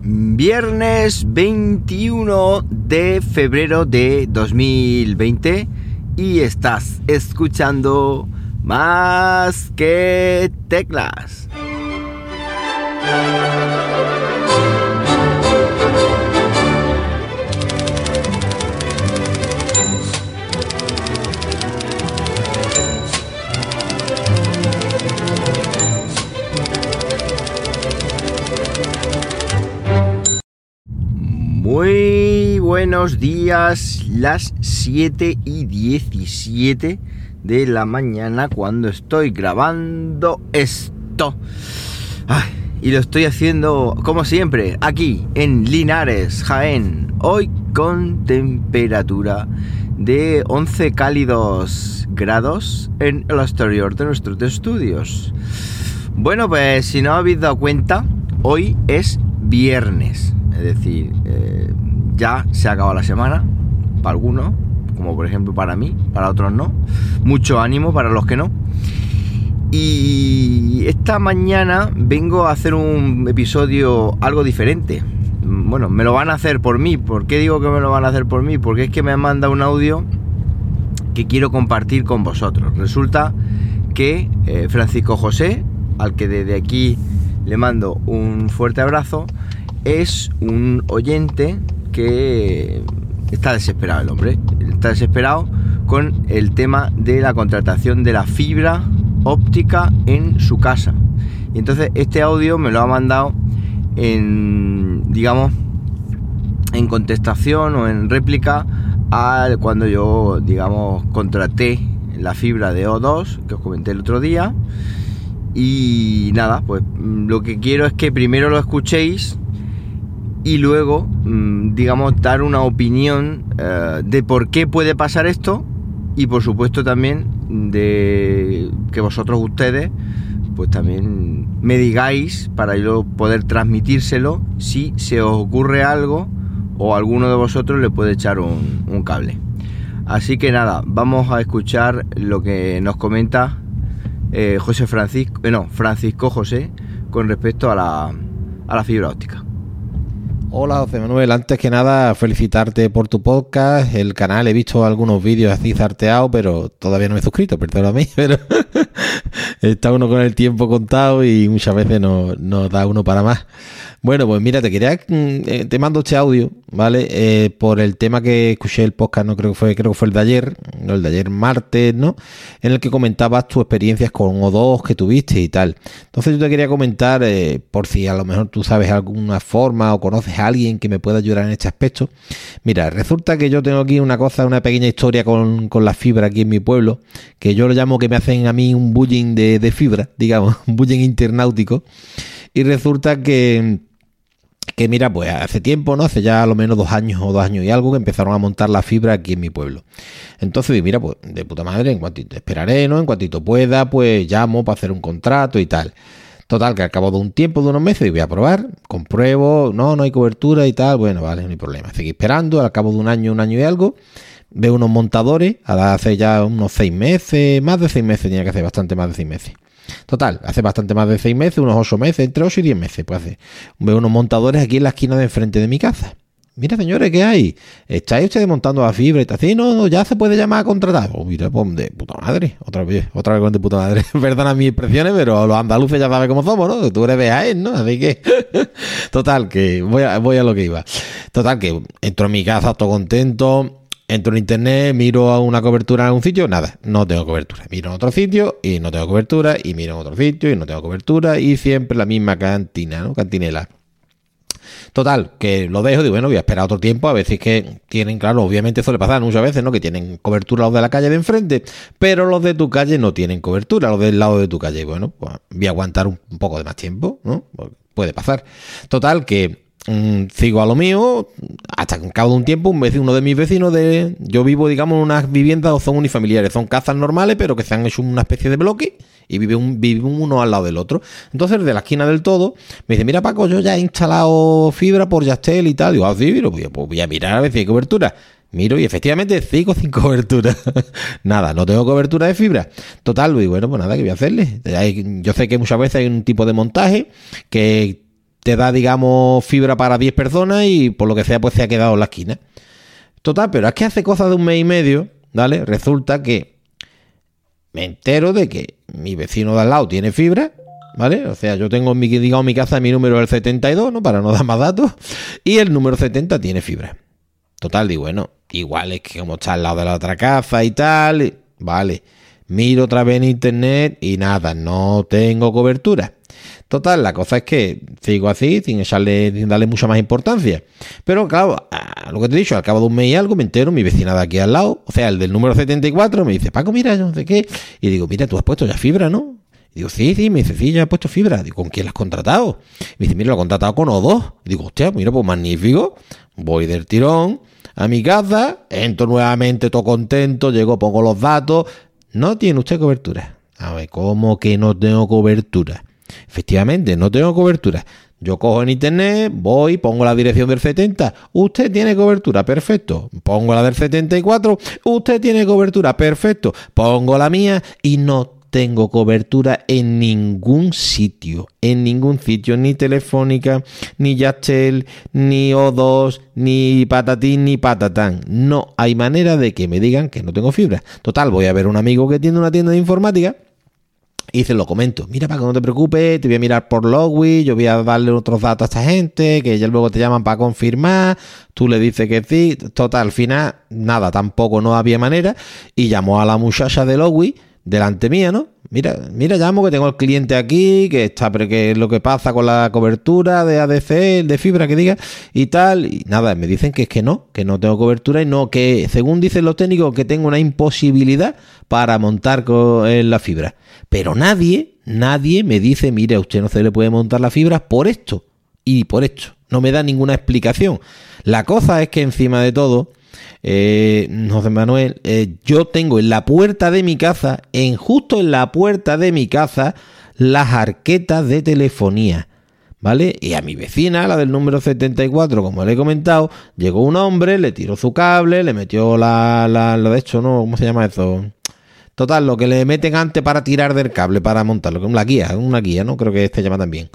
Viernes 21 de febrero de 2020 y estás escuchando más que teclas. Muy buenos días, las 7 y 17 de la mañana cuando estoy grabando esto. Y lo estoy haciendo como siempre, aquí en Linares, Jaén. Hoy con temperatura de 11 cálidos grados en el exterior de nuestros estudios. Bueno, pues si no habéis dado cuenta, hoy es viernes. Es decir, eh, ya se ha acabado la semana, para algunos, como por ejemplo para mí, para otros no. Mucho ánimo para los que no. Y esta mañana vengo a hacer un episodio algo diferente. Bueno, me lo van a hacer por mí. ¿Por qué digo que me lo van a hacer por mí? Porque es que me han mandado un audio que quiero compartir con vosotros. Resulta que eh, Francisco José, al que desde aquí le mando un fuerte abrazo, es un oyente que está desesperado el hombre. Está desesperado con el tema de la contratación de la fibra óptica en su casa. Y entonces este audio me lo ha mandado en, digamos, en contestación o en réplica a cuando yo, digamos, contraté la fibra de O2 que os comenté el otro día. Y nada, pues lo que quiero es que primero lo escuchéis y luego, mm, digamos, dar una opinión eh, de por qué puede pasar esto y por supuesto también de que vosotros ustedes pues también me digáis para yo poder transmitírselo si se os ocurre algo o alguno de vosotros le puede echar un, cable. Así que nada, vamos a escuchar lo que nos comenta eh, José Francisco, eh, no, Francisco José con respecto a la, a la fibra óptica. Hola José Manuel, antes que nada felicitarte por tu podcast, el canal, he visto algunos vídeos así zarteados, pero todavía no me he suscrito, perdóname, pero está uno con el tiempo contado y muchas veces nos no da uno para más. Bueno, pues mira, te quería, mm, eh, te mando este audio, ¿vale? Eh, por el tema que escuché el podcast, no creo que fue, creo que fue el de ayer, no, el de ayer martes, ¿no? En el que comentabas tus experiencias con O2 que tuviste y tal. Entonces yo te quería comentar, eh, por si a lo mejor tú sabes alguna forma o conoces a alguien que me pueda ayudar en este aspecto. Mira, resulta que yo tengo aquí una cosa, una pequeña historia con, con la fibra aquí en mi pueblo, que yo lo llamo que me hacen a mí un bullying de, de fibra, digamos, un bullying internautico. Y resulta que que mira, pues hace tiempo, ¿no? Hace ya lo menos dos años o dos años y algo que empezaron a montar la fibra aquí en mi pueblo. Entonces, mira, pues de puta madre, en cuantito esperaré, ¿no? En cuantito pueda, pues llamo para hacer un contrato y tal. Total, que al cabo de un tiempo, de unos meses, voy a probar, compruebo, no, no hay cobertura y tal, bueno, vale, no hay problema. Seguí esperando, al cabo de un año, un año y algo, veo unos montadores, hace ya unos seis meses, más de seis meses, tenía que hacer bastante más de seis meses Total, hace bastante más de seis meses, unos ocho meses, entre ocho y diez meses, pues hace. Veo unos montadores aquí en la esquina de enfrente de mi casa. Mira, señores, ¿qué hay? ¿Estáis ustedes montando la fibra y está así? No, ya se puede llamar a contratar. Oh, mira, pues de puta madre. Otra vez, otra vez de puta madre. Perdona mis expresiones, pero los andaluces ya saben cómo somos, ¿no? Tú eres BAE, ¿no? Así que, total, que voy a, voy a lo que iba. Total, que entro en mi casa todo contento entro en internet, miro a una cobertura en un sitio, nada, no tengo cobertura. Miro en otro sitio y no tengo cobertura, y miro en otro sitio y no tengo cobertura, y siempre la misma cantina, ¿no? Cantinela. Total, que lo dejo, digo, bueno, voy a esperar otro tiempo a ver si es que tienen, claro, obviamente suele pasar muchas veces, ¿no? Que tienen cobertura los de la calle de enfrente, pero los de tu calle no tienen cobertura, los del lado de tu calle. Bueno, pues voy a aguantar un, poco de más tiempo, ¿no? Puede pasar. Total, que Mm, sigo a lo mío, hasta que en cabo de un tiempo, un vecino, uno de mis vecinos, de yo vivo, digamos, en unas viviendas o son unifamiliares, son casas normales, pero que se han hecho una especie de bloque y vive, un, vive uno al lado del otro. Entonces, de la esquina del todo, me dice, mira Paco, yo ya he instalado fibra por Yastel y tal. Digo, ah, sí, pues voy a mirar a ver si hay cobertura. Miro y efectivamente sigo sin cobertura. nada, no tengo cobertura de fibra. Total, y bueno, pues nada, ¿qué voy a hacerle? Yo sé que muchas veces hay un tipo de montaje que te da, digamos, fibra para 10 personas y por lo que sea, pues se ha quedado en la esquina. Total, pero es que hace cosas de un mes y medio, ¿vale? Resulta que me entero de que mi vecino de al lado tiene fibra, ¿vale? O sea, yo tengo, mi, digamos, mi casa, mi número el 72, ¿no? Para no dar más datos. Y el número 70 tiene fibra. Total, digo, bueno, igual es que como está al lado de la otra casa y tal, vale. Miro otra vez en internet y nada, no tengo cobertura. Total, la cosa es que sigo así, sin echarle, sin darle mucha más importancia. Pero claro, a lo que te he dicho, al cabo de un mes y algo me entero, mi vecina de aquí al lado, o sea, el del número 74, me dice, Paco, mira, yo no sé qué. Y digo, mira, tú has puesto ya fibra, ¿no? Y digo, sí, sí, me dice, sí, ya he puesto fibra. Digo, ¿con quién la has contratado? Me dice, mira, lo he contratado con O2. Y digo, hostia, mira, pues magnífico. Voy del tirón a mi casa, entro nuevamente todo contento, llego, pongo los datos. No tiene usted cobertura. A ver, ¿cómo que no tengo cobertura? Efectivamente, no tengo cobertura. Yo cojo en internet, voy, pongo la dirección del 70. Usted tiene cobertura, perfecto. Pongo la del 74. Usted tiene cobertura, perfecto. Pongo la mía y no tengo cobertura en ningún sitio. En ningún sitio. Ni telefónica, ni Yachtel, ni O2, ni patatín, ni patatán. No hay manera de que me digan que no tengo fibra. Total, voy a ver un amigo que tiene una tienda de informática y se lo comento, mira, que no te preocupes, te voy a mirar por Logwi, yo voy a darle otros datos a esta gente, que ya luego te llaman para confirmar, tú le dices que sí, total, al final, nada, tampoco no había manera, y llamó a la muchacha de Logwi, delante mía, ¿no? Mira, mira, llamo que tengo el cliente aquí, que está, pero que es lo que pasa con la cobertura de ADC, de fibra que diga, y tal, y nada, me dicen que es que no, que no tengo cobertura y no, que según dicen los técnicos, que tengo una imposibilidad para montar con la fibra. Pero nadie, nadie me dice, mire, a usted no se le puede montar la fibra por esto y por esto. No me da ninguna explicación. La cosa es que encima de todo, eh, José Manuel, eh, yo tengo en la puerta de mi casa, en justo en la puerta de mi casa, las arquetas de telefonía. ¿Vale? Y a mi vecina, la del número 74, como le he comentado, llegó un hombre, le tiró su cable, le metió la, la, de hecho, ¿no? ¿Cómo se llama eso? Total, lo que le meten antes para tirar del cable, para montarlo, una guía, una guía, ¿no? Creo que este llama también.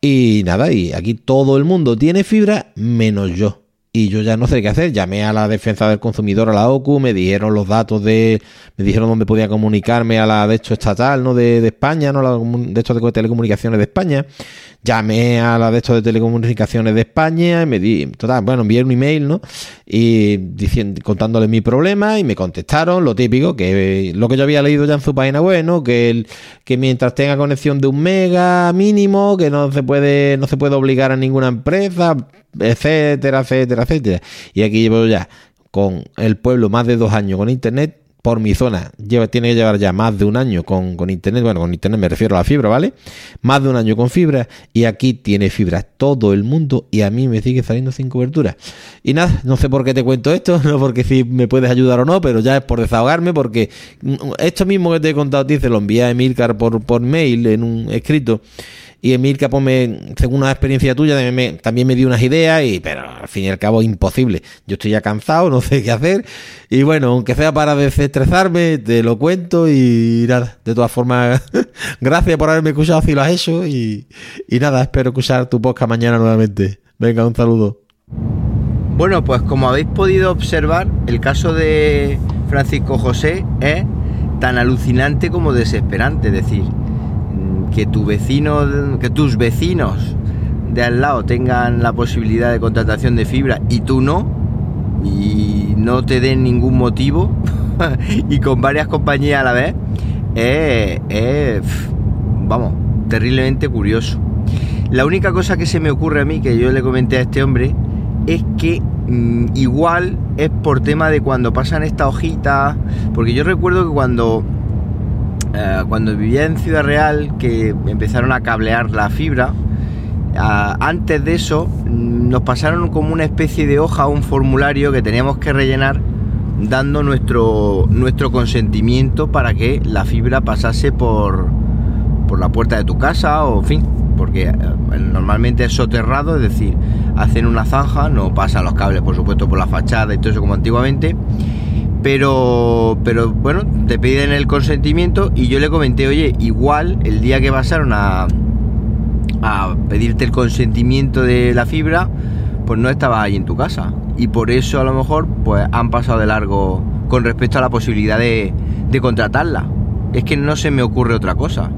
Y nada, y aquí todo el mundo tiene fibra, menos yo y yo ya no sé qué hacer. Llamé a la defensa del consumidor, a la OCU, me dijeron los datos de, me dijeron dónde podía comunicarme a la de hecho estatal, ¿no? De, de España, ¿no? La de hecho de telecomunicaciones de España. Llamé a la de hecho de telecomunicaciones de España y me di, total, bueno, envié un email, ¿no? Y diciendo, contándole mi problema y me contestaron lo típico, que lo que yo había leído ya en su página web, ¿no? Que el, que mientras tenga conexión de un mega mínimo, que no se puede, no se puede obligar a ninguna empresa, etcétera, etcétera, etcétera. Y aquí llevo ya con el pueblo más de dos años con internet. Por mi zona, lleva, tiene que llevar ya más de un año con, con internet. Bueno, con internet me refiero a la fibra, ¿vale? Más de un año con fibra. Y aquí tiene fibra todo el mundo. Y a mí me sigue saliendo sin cobertura. Y nada, no sé por qué te cuento esto. No porque si me puedes ayudar o no. Pero ya es por desahogarme. Porque esto mismo que te he contado a ti se lo envía a Emilcar por, por mail en un escrito. Y Emilka, pues, según una experiencia tuya, también me dio unas ideas, y, pero al fin y al cabo imposible. Yo estoy ya cansado, no sé qué hacer. Y bueno, aunque sea para desestresarme, te lo cuento y nada. De todas formas, gracias por haberme escuchado si lo has y nada, espero escuchar tu podcast mañana nuevamente. Venga, un saludo. Bueno, pues como habéis podido observar, el caso de Francisco José es tan alucinante como desesperante. Es decir, que tu vecino, que tus vecinos de al lado tengan la posibilidad de contratación de fibra y tú no, y no te den ningún motivo, y con varias compañías a la vez, es, vamos, terriblemente curioso. La única cosa que se me ocurre a mí, que yo le comenté a este hombre, es que mm, igual es por tema de cuando pasan esta hojita, porque yo recuerdo que cuando eh, cuando vivía en Ciudad Real, que empezaron a cablear la fibra, antes de eso nos pasaron como una especie de hoja, un formulario que teníamos que rellenar dando nuestro, nuestro consentimiento para que la fibra pasase por, por la puerta de tu casa o en fin, porque eh, normalmente es soterrado, es decir, hacen una zanja, no pasan los cables por supuesto por la fachada y todo eso como antiguamente pero, pero bueno, te piden el consentimiento y yo le comenté, oye, igual el día que pasaron a, a pedirte el consentimiento de la fibra, pues no estaba ahí en tu casa. Y por eso a lo mejor pues han pasado de largo con respecto a la posibilidad de, de contratarla. Es que no se me ocurre otra cosa.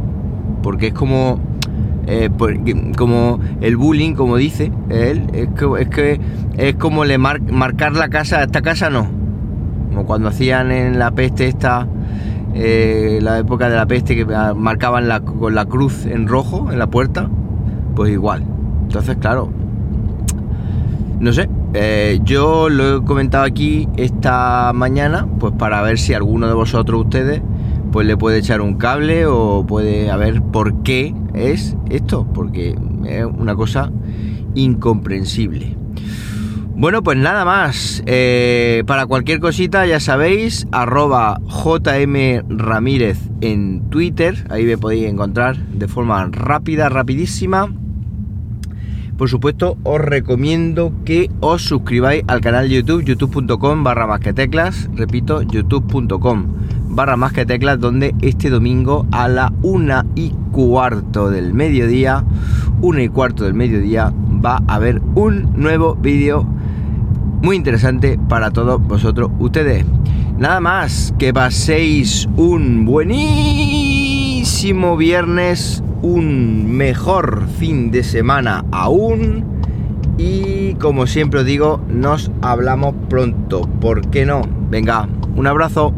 Porque es como eh, como el bullying, como dice él, es que es, que, es como le marcar la casa, esta casa no. Como cuando hacían en la peste esta, eh, la época de la peste que marcaban la, con la cruz en rojo en la puerta, pues igual. Entonces, claro, no sé, eh, yo lo he comentado aquí esta mañana, pues para ver si alguno de vosotros ustedes pues le puede echar un cable o puede a ver por qué es esto, porque es una cosa incomprensible. Bueno, pues nada más. Eh, para cualquier cosita, ya sabéis, arroba JM Ramírez en Twitter. Ahí me podéis encontrar de forma rápida, rapidísima. Por supuesto, os recomiendo que os suscribáis al canal de YouTube, youtube.com barra más que teclas. Repito, youtube.com barra más que teclas, donde este domingo a la una y cuarto del mediodía, una y cuarto del mediodía, va a haber un nuevo vídeo muy interesante para todos vosotros ustedes. Nada más, que paséis un buenísimo viernes un mejor fin de semana aún. Y como siempre os digo, nos hablamos pronto. ¿Por qué no? Venga, un abrazo.